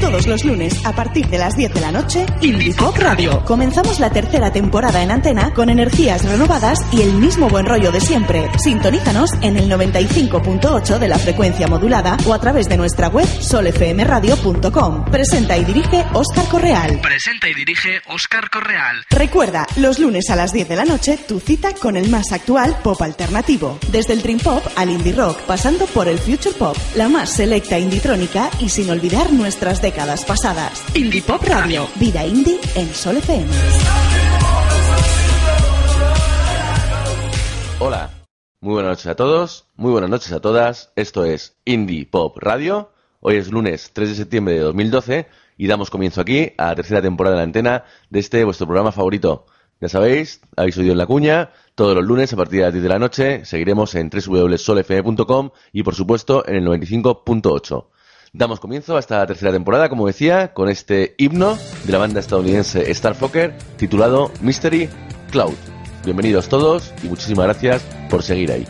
Todos los lunes a partir de las 10 de la noche, Indie Pop Radio. Comenzamos la tercera temporada en antena con energías renovadas y el mismo buen rollo de siempre. Sintonízanos en el 95.8 de la frecuencia modulada o a través de nuestra web solfmradio.com. Presenta y dirige Óscar Correal. Presenta y dirige Óscar Correal. Recuerda, los lunes a las 10 de la noche, tu cita con el más actual pop alternativo. Desde el dream pop al indie rock, pasando por el future pop, la más selecta inditrónica y sin olvidar nuestras décadas pasadas. Indie Pop Radio. Vida indie en Sol FM. Hola, muy buenas noches a todos, muy buenas noches a todas. Esto es Indie Pop Radio. Hoy es lunes 3 de septiembre de 2012 y damos comienzo aquí a la tercera temporada de la antena de este vuestro programa favorito. Ya sabéis, habéis oído en la cuña, todos los lunes a partir de las 10 de la noche seguiremos en www.solfm.com y por supuesto en el 95.8. Damos comienzo a esta tercera temporada, como decía, con este himno de la banda estadounidense Starfucker titulado Mystery Cloud. Bienvenidos todos y muchísimas gracias por seguir ahí.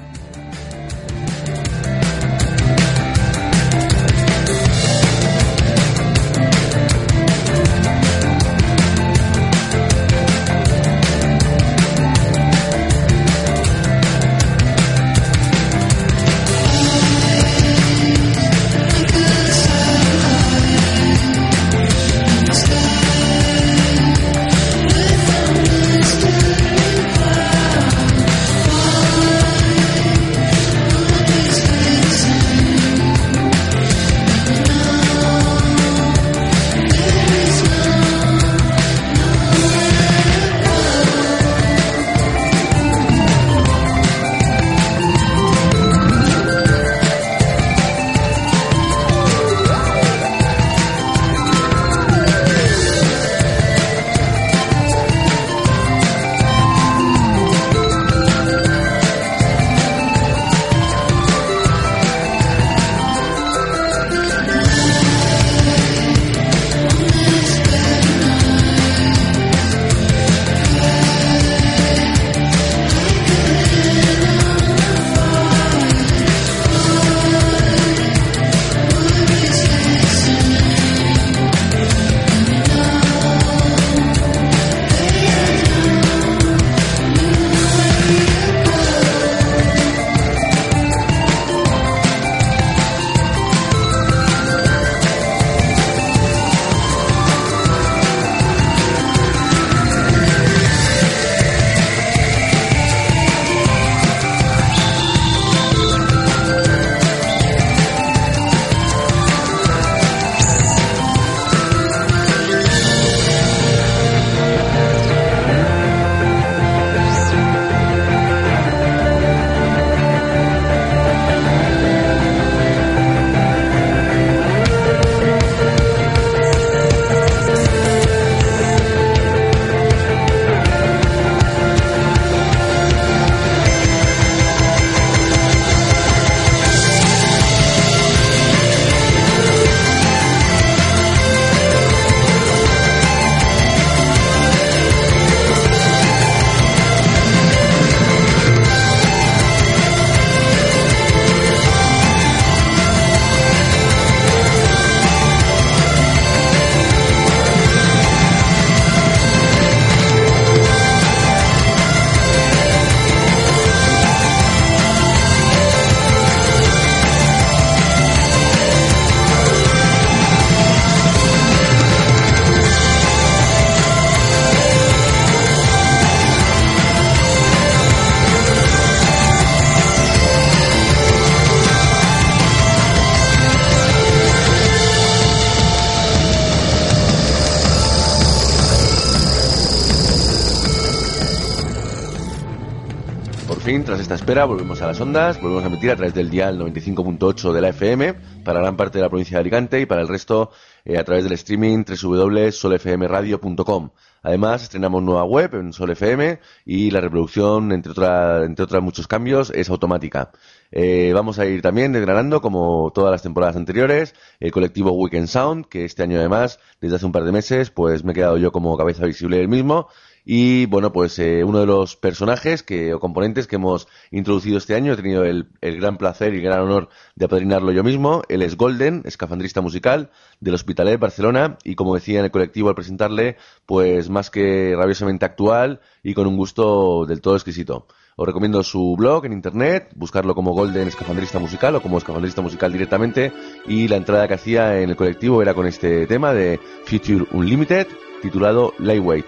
Volvemos a las ondas, volvemos a emitir a través del dial 95.8 de la FM para gran parte de la provincia de Alicante y para el resto eh, a través del streaming www.solfmradio.com. Además, estrenamos nueva web en Sol FM y la reproducción, entre, otra, entre otros muchos cambios, es automática. Eh, vamos a ir también desgranando, como todas las temporadas anteriores, el colectivo Weekend Sound, que este año además, desde hace un par de meses, pues me he quedado yo como cabeza visible del mismo y bueno, pues eh, uno de los personajes que, o componentes que hemos introducido este año, he tenido el, el, gran placer y el gran honor de apadrinarlo yo mismo. Él es Golden, escafandrista musical del Hospitalet Barcelona y como decía en el colectivo al presentarle, pues más que rabiosamente actual y con un gusto del todo exquisito. Os recomiendo su blog en internet, buscarlo como Golden Escafandrista Musical o como Escafandrista Musical directamente y la entrada que hacía en el colectivo era con este tema de Future Unlimited titulado Lightweight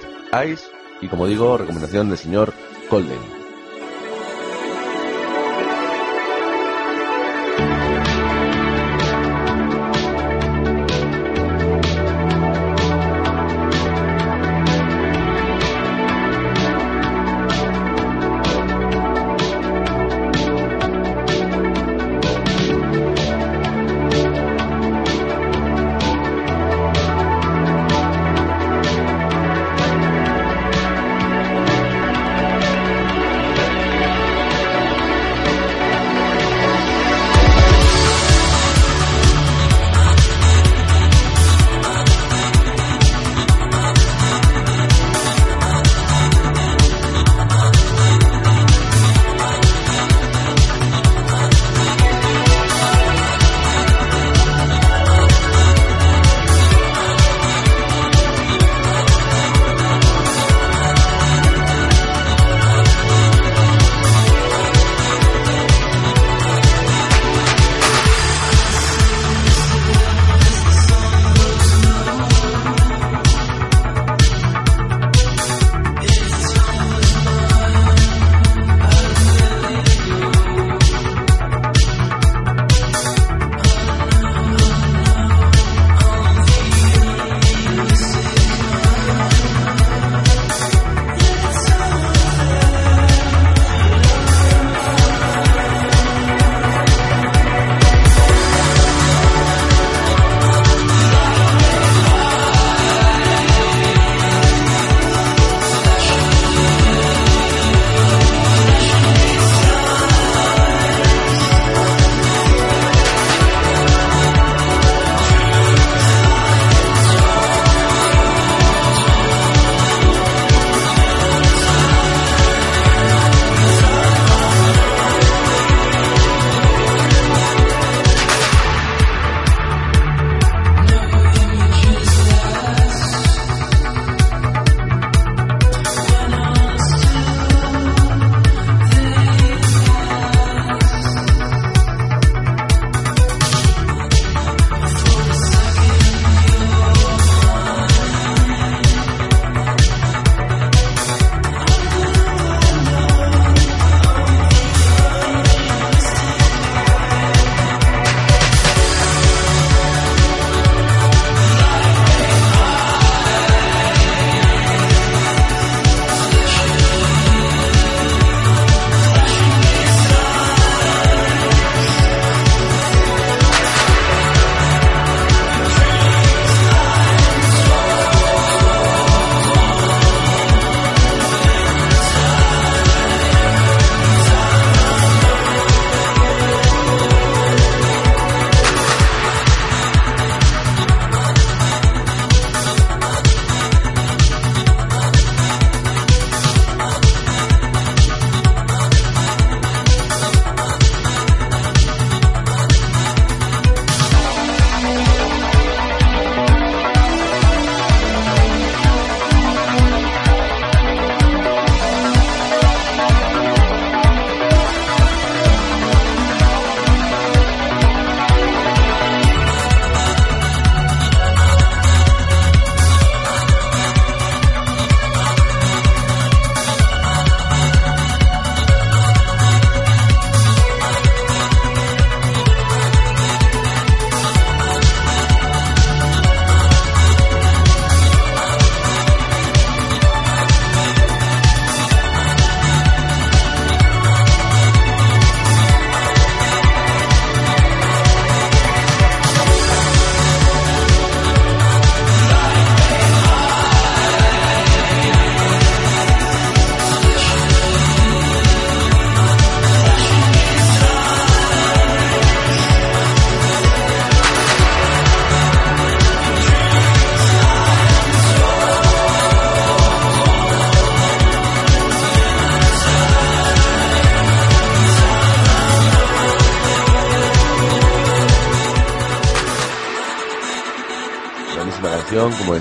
Ice y como digo, recomendación del señor Golden.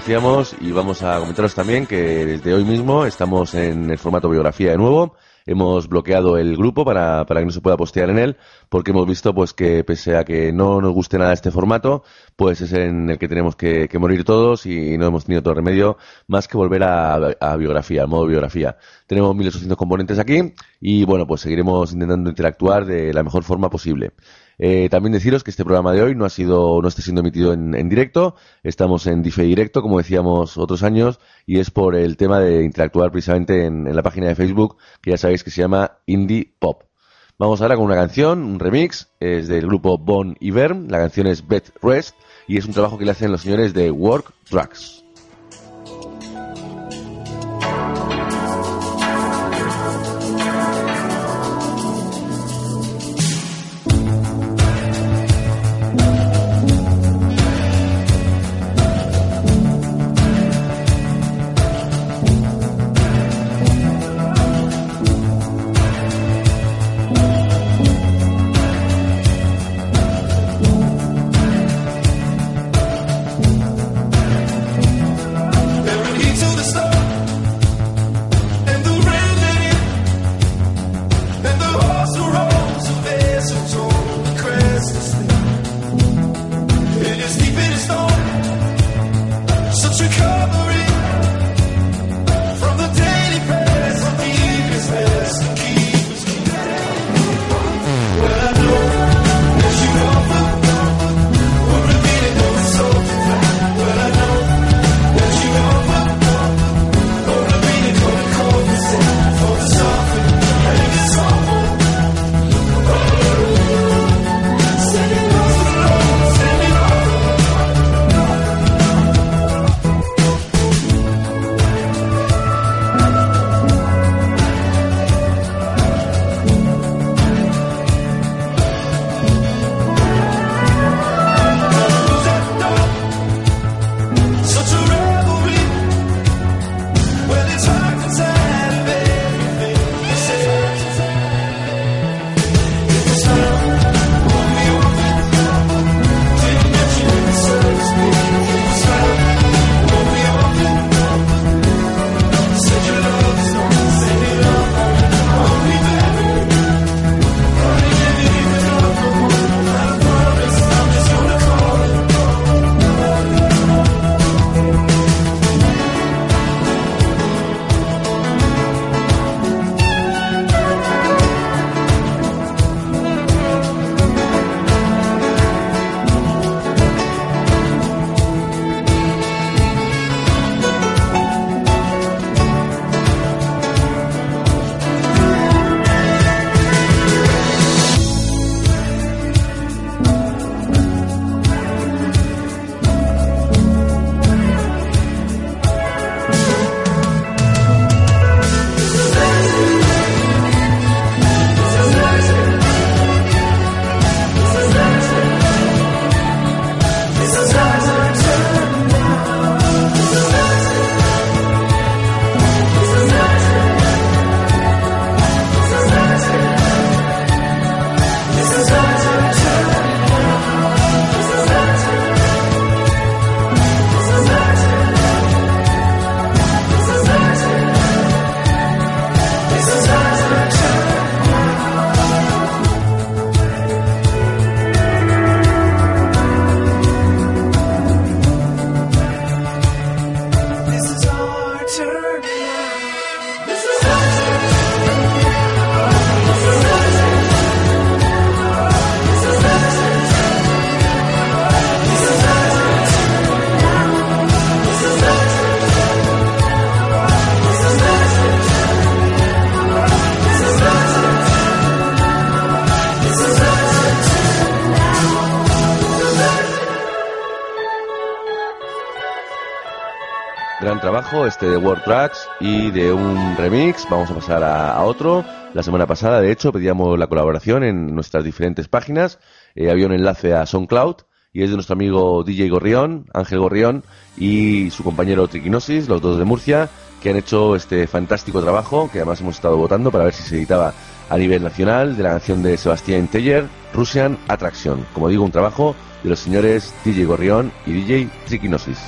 Y vamos a comentaros también que desde hoy mismo estamos en el formato biografía de nuevo. Hemos bloqueado el grupo para, para que no se pueda postear en él, porque hemos visto pues que pese a que no nos guste nada este formato, pues es en el que tenemos que, que morir todos y no hemos tenido otro remedio más que volver a, a biografía, al modo biografía. Tenemos 1800 componentes aquí y bueno, pues seguiremos intentando interactuar de la mejor forma posible. Eh, también deciros que este programa de hoy no ha sido, no está siendo emitido en, en directo. Estamos en DIFE directo, como decíamos otros años, y es por el tema de interactuar precisamente en, la página de Facebook, que ya sabéis que se llama Indie Pop. Vamos ahora con una canción, un remix, es del grupo Bon Iverm, la canción es Bed Rest, y es un trabajo que le hacen los señores de Work Tracks. Trabajo este de World Tracks y de un remix. Vamos a pasar a, a otro. La semana pasada, de hecho, pedíamos la colaboración en nuestras diferentes páginas. Eh, había un enlace a SoundCloud y es de nuestro amigo DJ Gorrión, Ángel Gorrión y su compañero Triquinosis, los dos de Murcia, que han hecho este fantástico trabajo que además hemos estado votando para ver si se editaba a nivel nacional de la canción de Sebastián Teller, Russian Attraction. Como digo, un trabajo de los señores DJ Gorrión y DJ Triquinosis.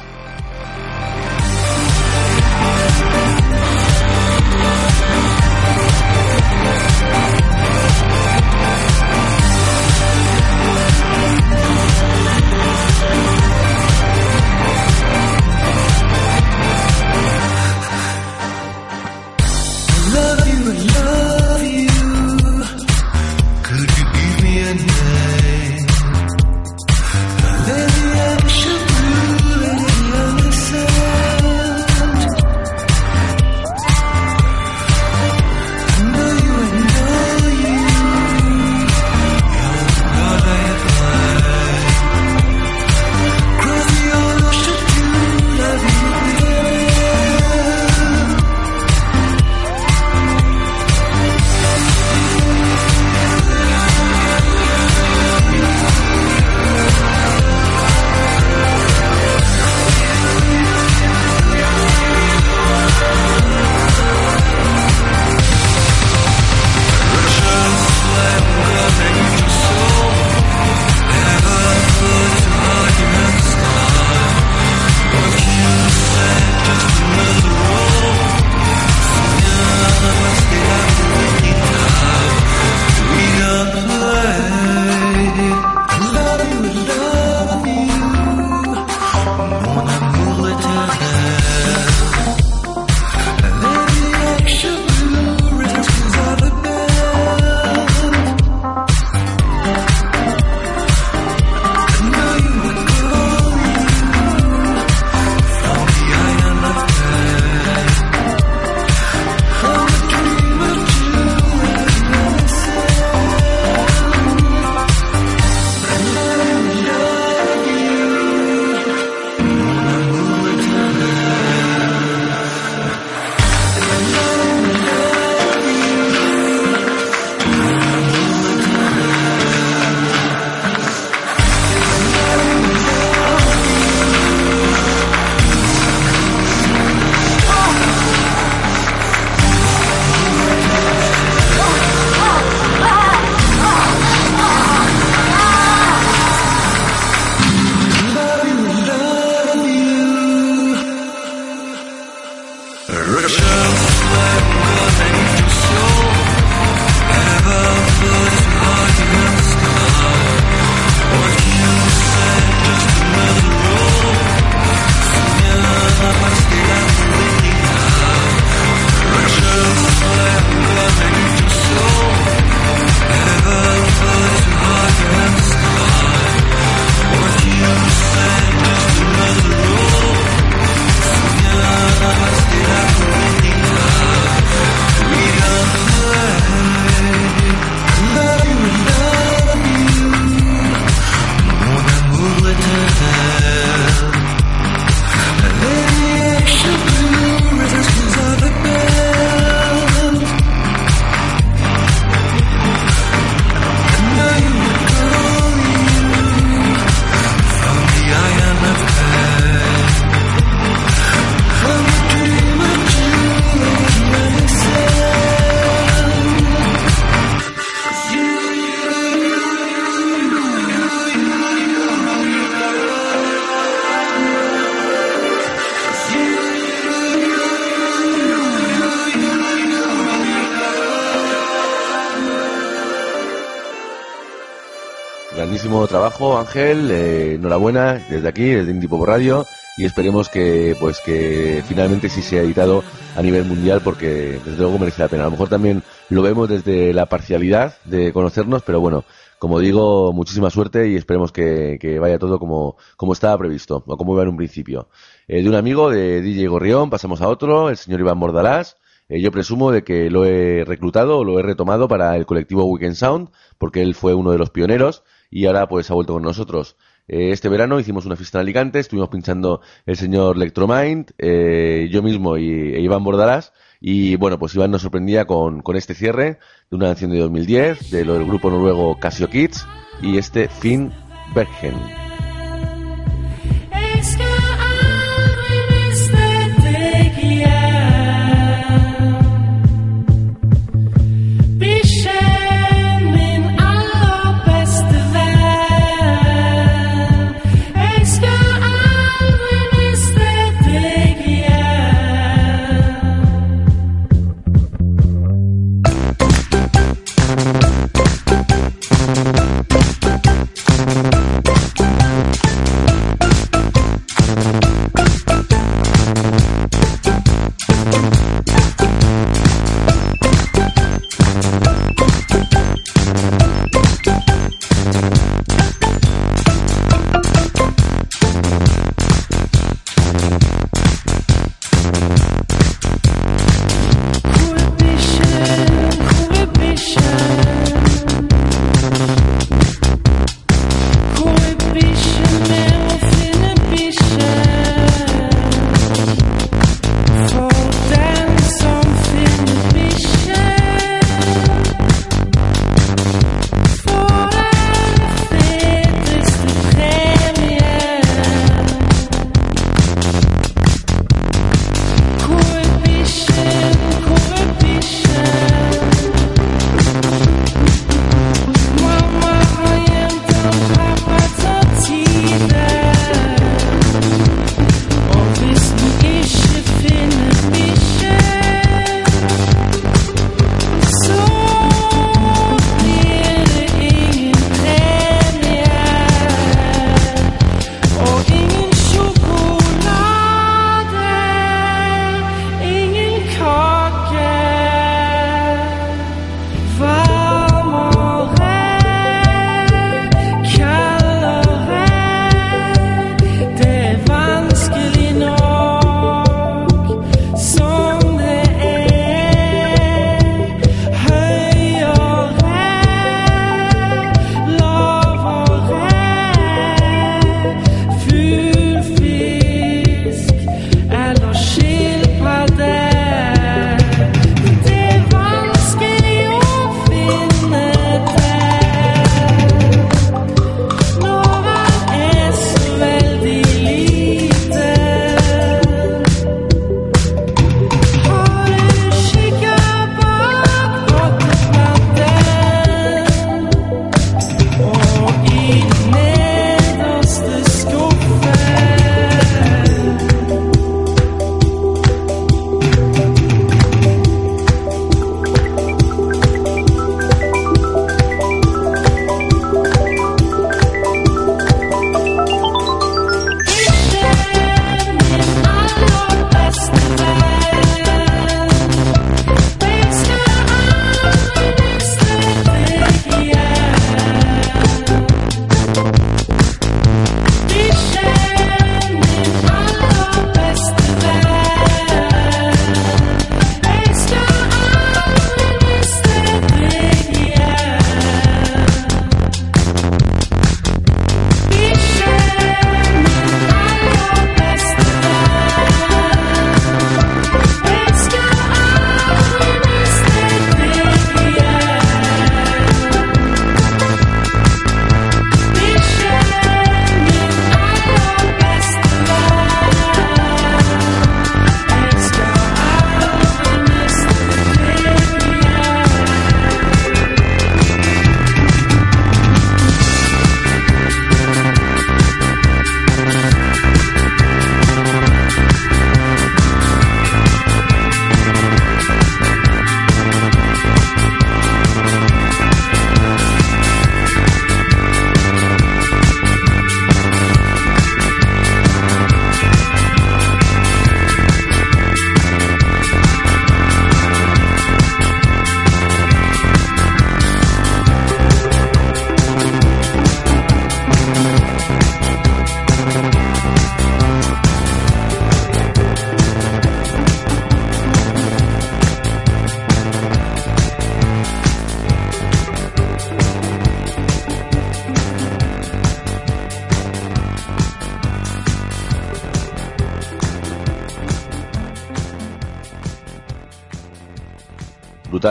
Trabajo, Ángel. eh, enhorabuena desde aquí, desde Indie Pop Radio. Y esperemos que, pues, que finalmente sí sea editado a nivel mundial porque desde luego merece la pena. A lo mejor también lo vemos desde la parcialidad de conocernos, pero bueno, como digo, muchísima suerte y esperemos que, vaya todo como, como estaba previsto, o como iba en un principio. Eh, de un amigo, de DJ Gorrión, pasamos a otro, el señor Iván Bordalás. Eh, yo presumo de que lo he reclutado o lo he retomado para el colectivo Weekend Sound, porque él fue uno de los pioneros y ahora pues ha vuelto con nosotros. Eh, este verano hicimos una fiesta en Alicante, estuvimos pinchando el señor Electromind, eh, yo mismo y e Iván Bordalás. Y bueno, pues Iván nos sorprendía con, con este cierre de una canción de 2010 de lo del grupo noruego Casio Kids y este Finn Bergen.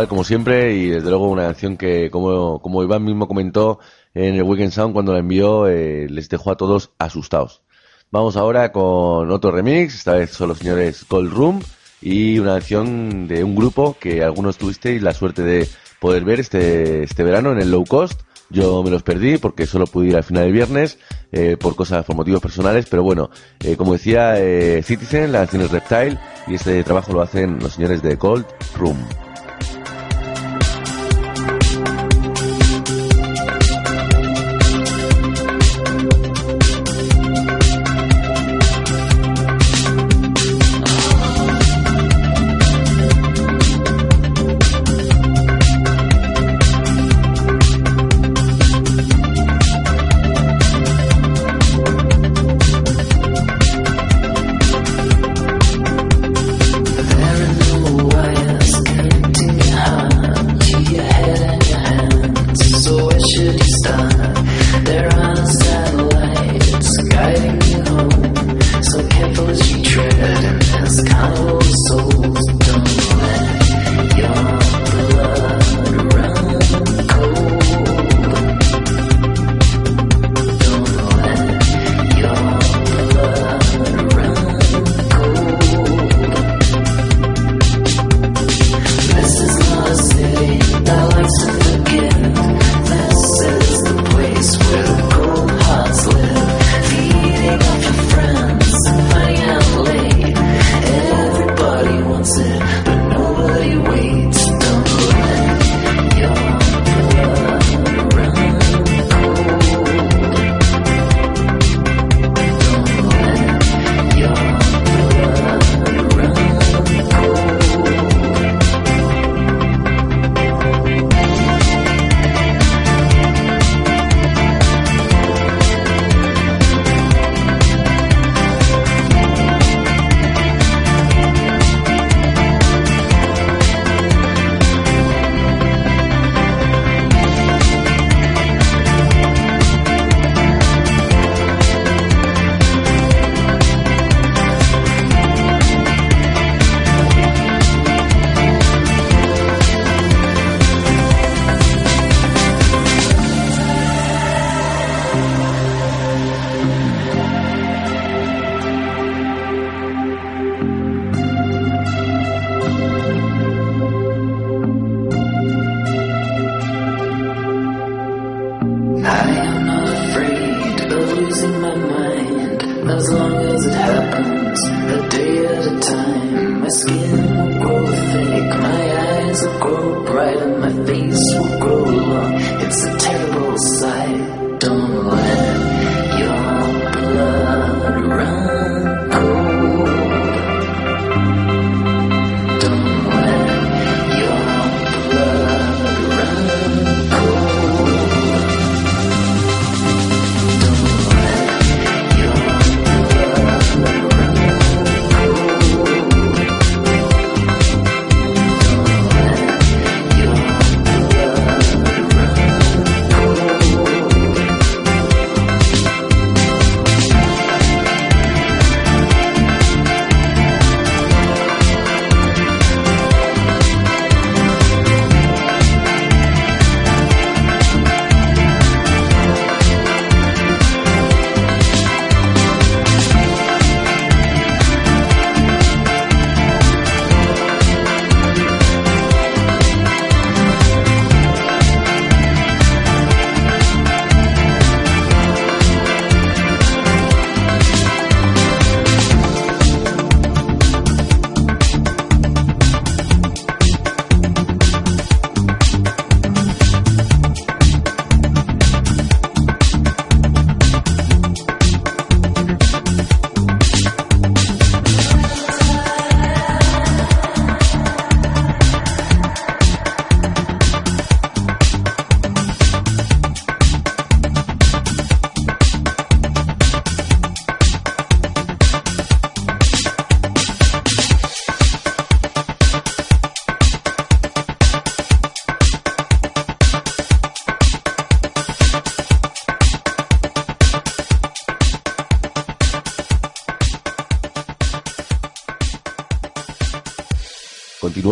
Como siempre y desde luego una canción que como, como Iván mismo comentó en el Weekend Sound cuando la envió eh, les dejó a todos asustados. Vamos ahora con otro remix, esta vez son los señores Cold Room y una canción de un grupo que algunos tuvisteis la suerte de poder ver este, este verano en el Low Cost. Yo me los perdí porque solo pude ir al final del viernes eh, por cosas, por motivos personales, pero bueno, eh, como decía eh, Citizen, la canción es Reptile y este trabajo lo hacen los señores de Cold Room.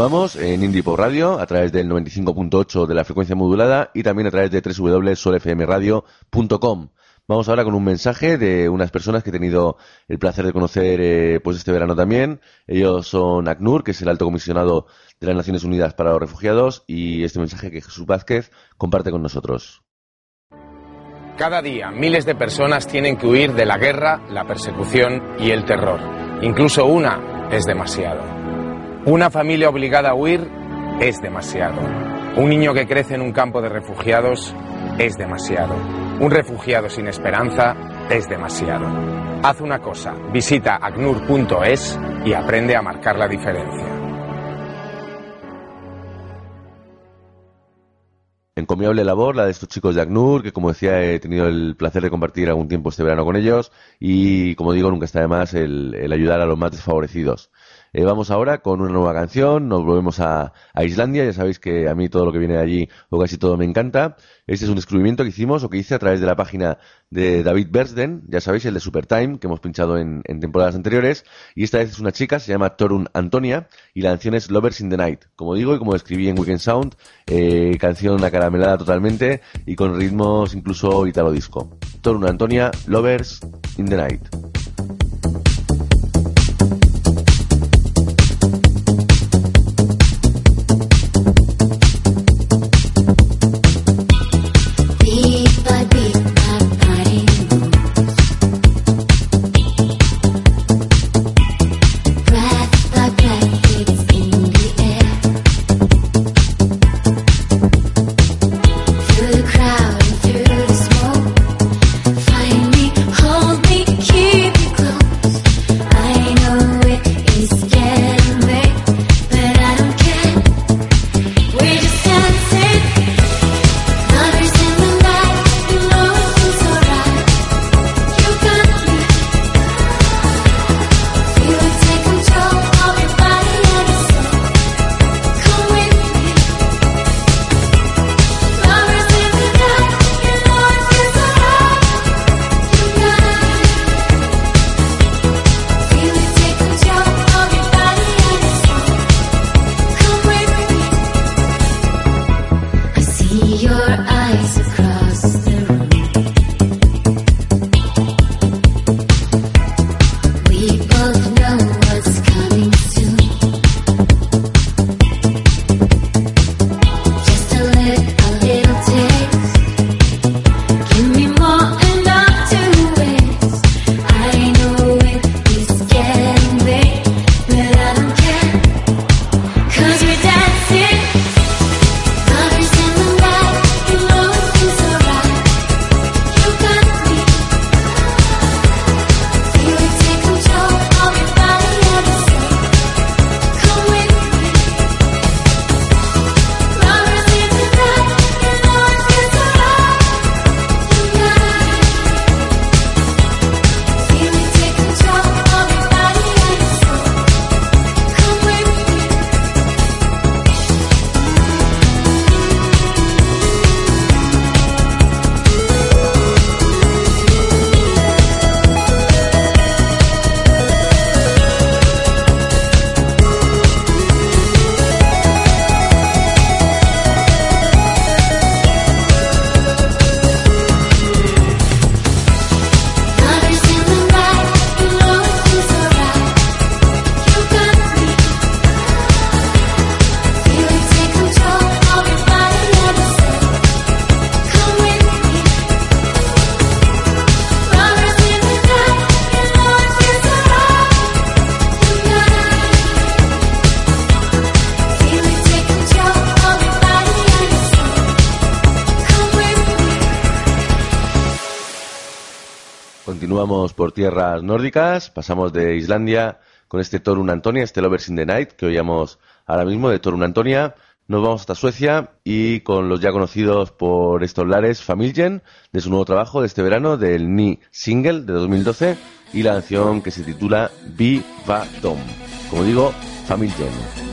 Continuamos en Indie Pop Radio a través del 95.8 de la frecuencia modulada y también a través de www.solfmradio.com. Vamos ahora con un mensaje de unas personas que he tenido el placer de conocer eh, pues este verano también. Ellos son ACNUR, que es el alto comisionado de las Naciones Unidas para los Refugiados, y este mensaje que Jesús Vázquez comparte con nosotros. Cada día miles de personas tienen que huir de la guerra, la persecución y el terror. Incluso una es demasiado. Una familia obligada a huir es demasiado. Un niño que crece en un campo de refugiados es demasiado. Un refugiado sin esperanza es demasiado. Haz una cosa, visita acnur.es y aprende a marcar la diferencia. Encomiable labor la de estos chicos de ACNUR, que como decía he tenido el placer de compartir algún tiempo este verano con ellos y como digo nunca está de más el, el ayudar a los más desfavorecidos. Eh, vamos ahora con una nueva canción, nos volvemos a, Islandia, ya sabéis que a mí todo lo que viene de allí o casi todo me encanta. Este es un descubrimiento que hicimos o que hice a través de la página de David Bersden, ya sabéis, el de Supertime, que hemos pinchado en, en temporadas anteriores, y esta vez es una chica, se llama Torun Antonia, y la canción es Lovers in the Night. Como digo y como escribí en Weekend Sound, eh, canción acaramelada totalmente y con ritmos incluso italo disco. Torun Antonia, Lovers in the Night. Por tierras nórdicas, pasamos de Islandia con este Torun Antonia, este Lovers in the Night que oíamos ahora mismo de Torun Antonia. Nos vamos hasta Suecia y con los ya conocidos por estos lares Familjen, de su nuevo trabajo de este verano, del Ni Single de 2012 y la canción que se titula Viva Dom. Como digo, Familjen.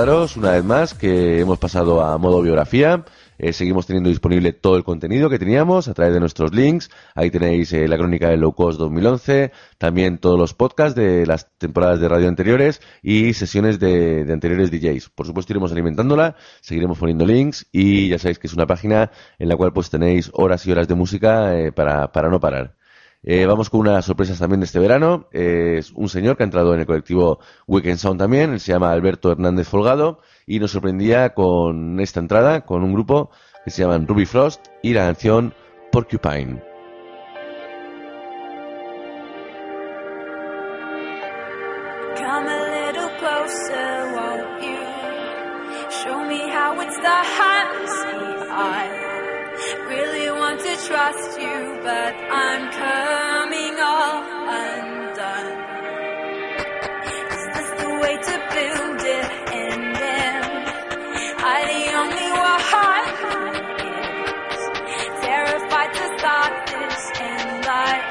Una vez más que hemos pasado a modo biografía. Eh, seguimos teniendo disponible todo el contenido que teníamos a través de nuestros links. Ahí tenéis eh, la crónica de Low Cost 2011, también todos los podcasts de las temporadas de radio anteriores y sesiones de, de anteriores DJs. Por supuesto iremos alimentándola, seguiremos poniendo links y ya sabéis que es una página en la cual pues tenéis horas y horas de música eh, para, para no parar. Eh, vamos con unas sorpresas también de este verano. Es un señor que ha entrado en el colectivo Weekend Sound también. Él se llama Alberto Hernández Folgado y nos sorprendía con esta entrada, con un grupo que se llaman Ruby Frost y la canción Porcupine. Trust you, but I'm coming all undone. Is this the way to build it? And then I the only one is terrified to start this, and I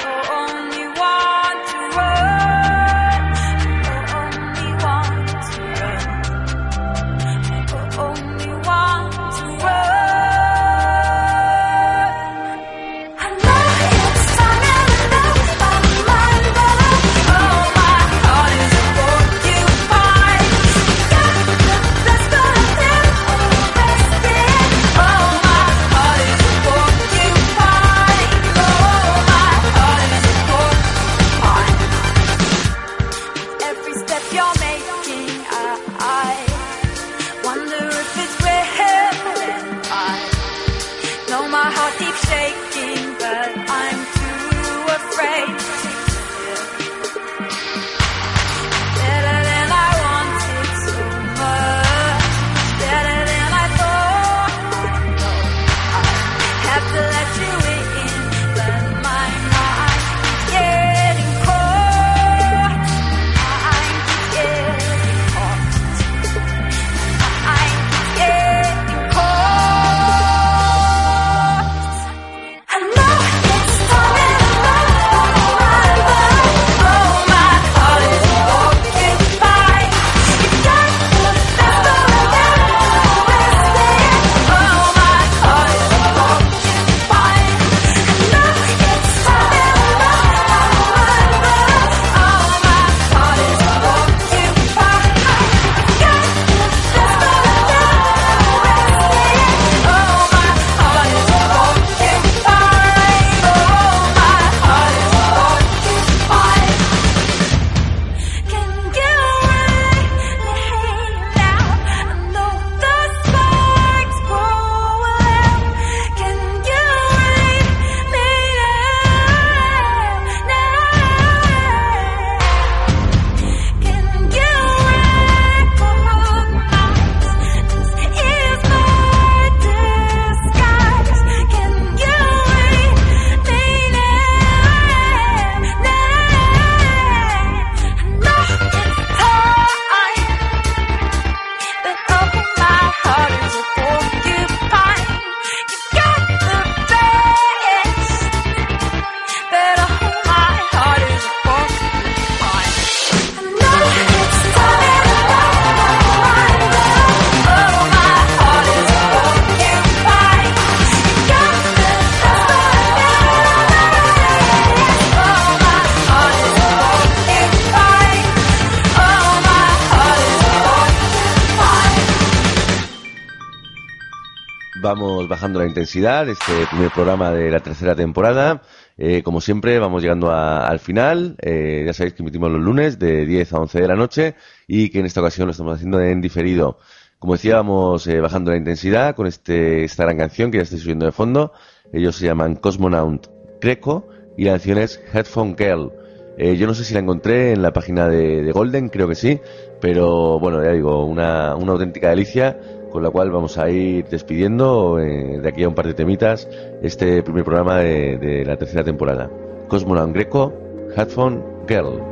intensidad este primer programa de la tercera temporada. Eh, como siempre, vamos llegando a- al final. Eh, ya sabéis que emitimos los lunes de 10 a 11 de la noche y que en esta ocasión lo estamos haciendo en diferido. Como decía, vamos eh, bajando la intensidad con este, esta gran canción que ya estoy subiendo de fondo. Ellos se llaman Cosmonaut Greco y la canción es Headphone Girl. Eh, yo no sé si la encontré en la página de, de Golden, creo que sí, pero bueno, ya digo, una, una auténtica delicia con la cual vamos a ir despidiendo eh, de aquí a un par de temitas este primer programa de, la tercera temporada. Cosmonaut Greco, Headphone Girl.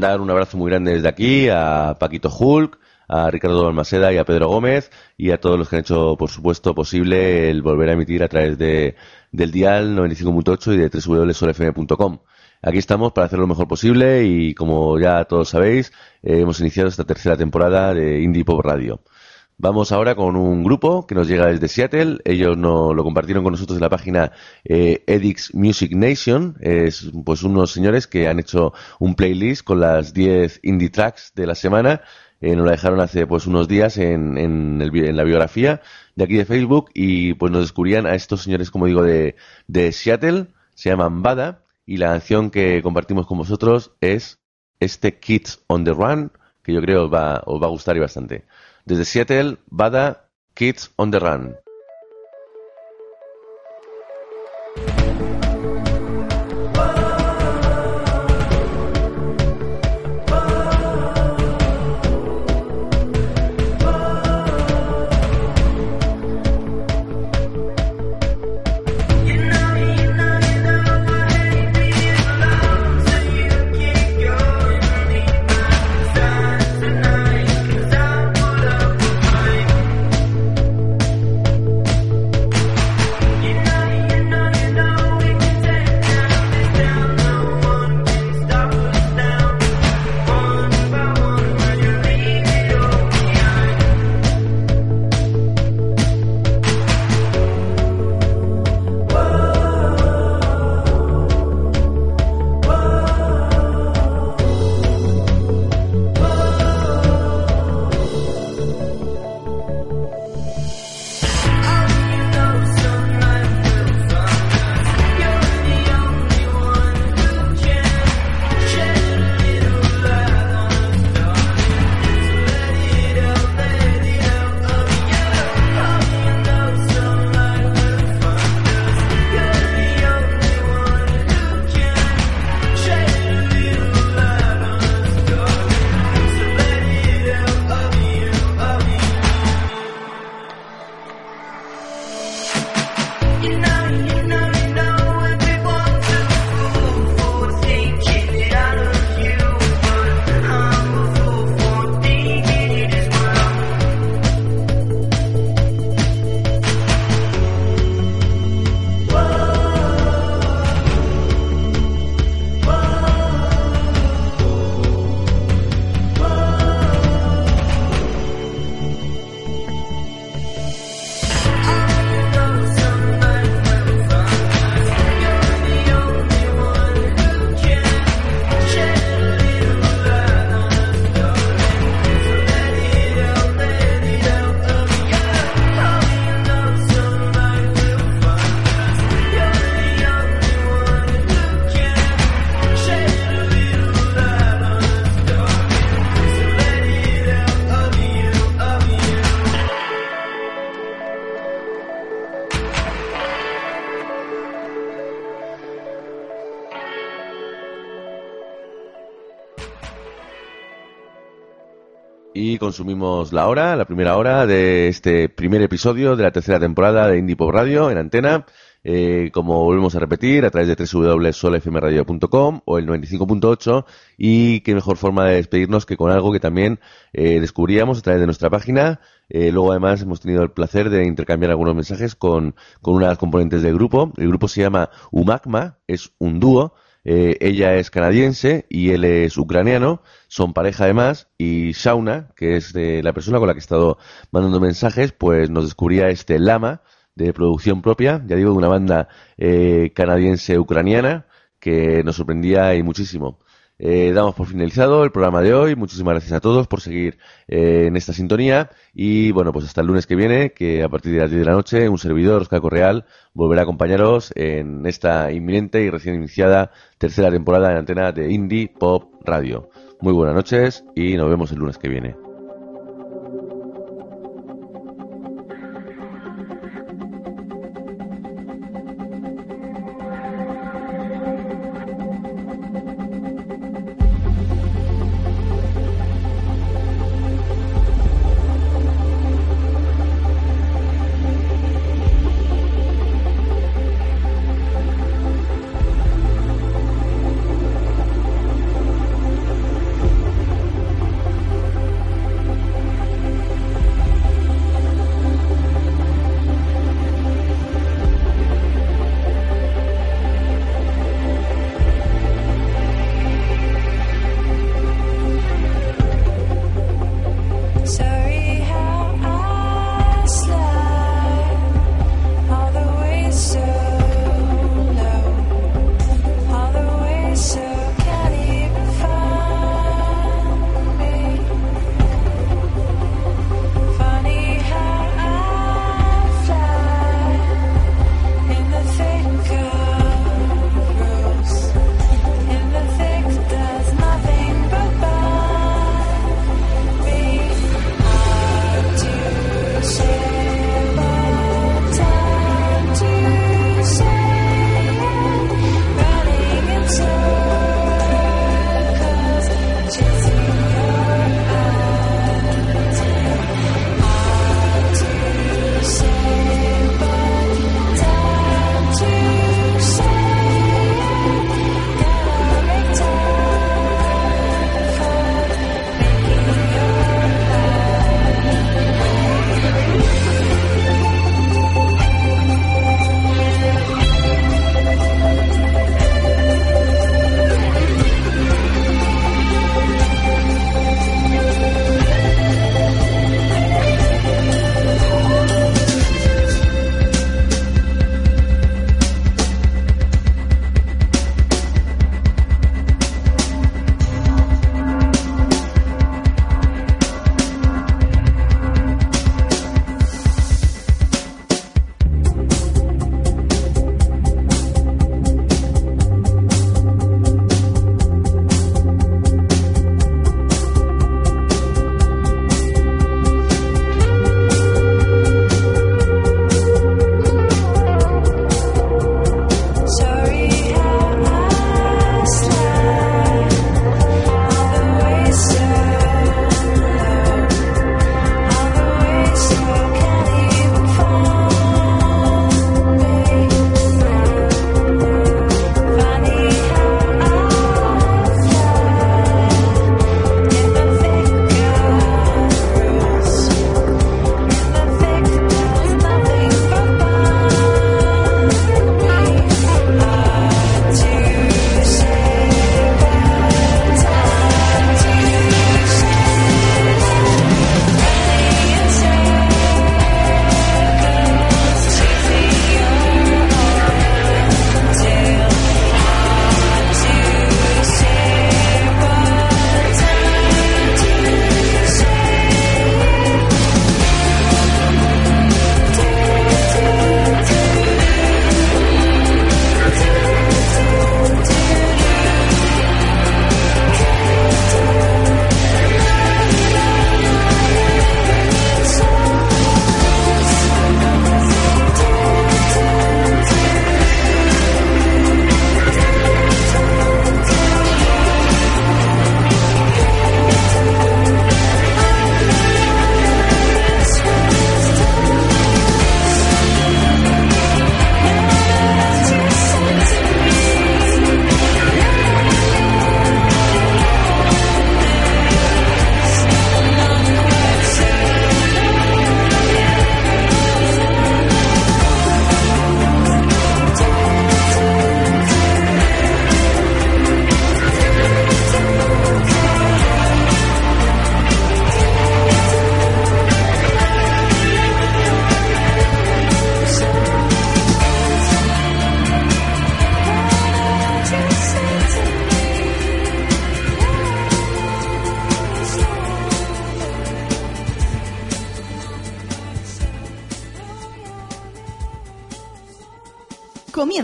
Mandar un abrazo muy grande desde aquí a Paquito Hulk, a Ricardo Balmaseda y a Pedro Gómez y a todos los que han hecho, por supuesto, posible el volver a emitir a través de, del dial 95.8 y de www.solfm.com. Aquí estamos para hacer lo mejor posible y como ya todos sabéis, eh, hemos iniciado esta tercera temporada de Indie Pop Radio. Vamos ahora con un grupo que nos llega desde Seattle. Ellos no, lo compartieron con nosotros en la página eh, Edix Music Nation. Es pues unos señores que han hecho un playlist con las 10 indie tracks de la semana. Eh, nos la dejaron hace pues unos días en, la biografía de aquí de Facebook y pues nos descubrían a estos señores, como digo, de, de Seattle. Se llaman Bada y la canción que compartimos con vosotros es este Kids on the Run que yo creo os va, os va a gustar y bastante. Desde Seattle, Bada, Kids on the Run. Y consumimos la hora, la primera hora de este primer episodio de la tercera temporada de Indie Pop Radio en antena. Eh, como volvemos a repetir, a través de www.solfmradio.com o el 95.8 y qué mejor forma de despedirnos que con algo que también eh, descubríamos a través de nuestra página. Eh, luego además hemos tenido el placer de intercambiar algunos mensajes con, con una de las componentes del grupo. El grupo se llama Umakma, es un dúo. Eh, ella es canadiense y él es ucraniano, son pareja además, y Shauna, que es la persona con la que he estado mandando mensajes, pues nos descubría este Lama de producción propia, ya digo, de una banda eh, canadiense-ucraniana que nos sorprendía y muchísimo. Eh, damos por finalizado el programa de hoy. Muchísimas gracias a todos por seguir eh, en esta sintonía. Y bueno, pues hasta el lunes que viene, que a partir de las 10 de la noche, un servidor, Oscar Correal, volverá a acompañaros en esta inminente y recién iniciada tercera temporada en antena de Indie Pop Radio. Muy buenas noches y nos vemos el lunes que viene.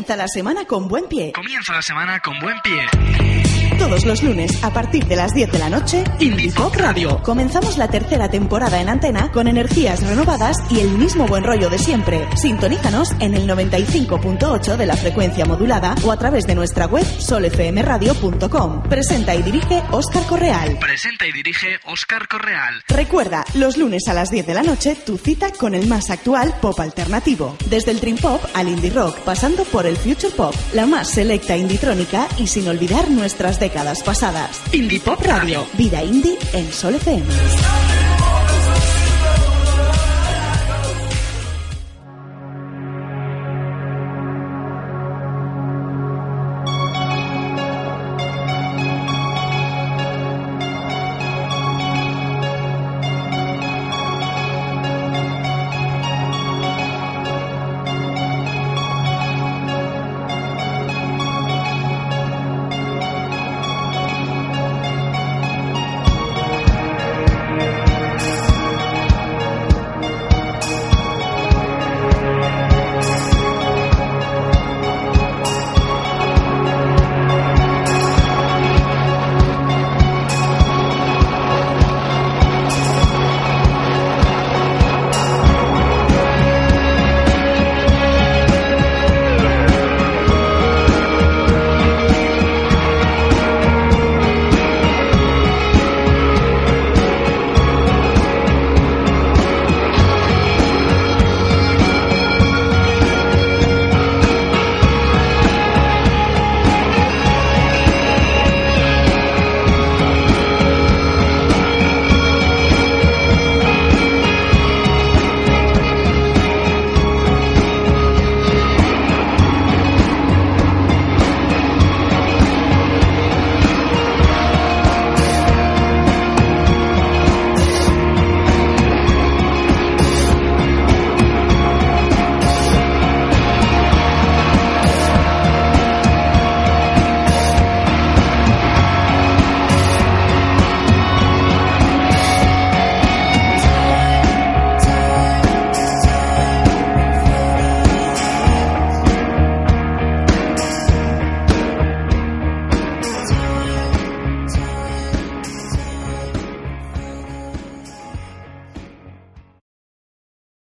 Comienza la semana con buen pie. Comienza la semana con buen pie. Todos los lunes a partir de las 10 de la noche, Indie Pop Radio. Comenzamos la tercera temporada en antena con energías renovadas y el mismo buen rollo de siempre. Sintonízanos en el 95.8 de la frecuencia modulada o a través de nuestra web solfmradio.com. Presenta y dirige Óscar Correal. Presenta y dirige Óscar Correal. Recuerda, los lunes a las 10 de la noche, tu cita con el más actual pop alternativo. Desde el Dream Pop al Indie Rock, pasando por el Future Pop, la más selecta inditrónica y sin olvidar nuestras décadas pasadas. Indie Pop Radio, vida indie en Sol FM.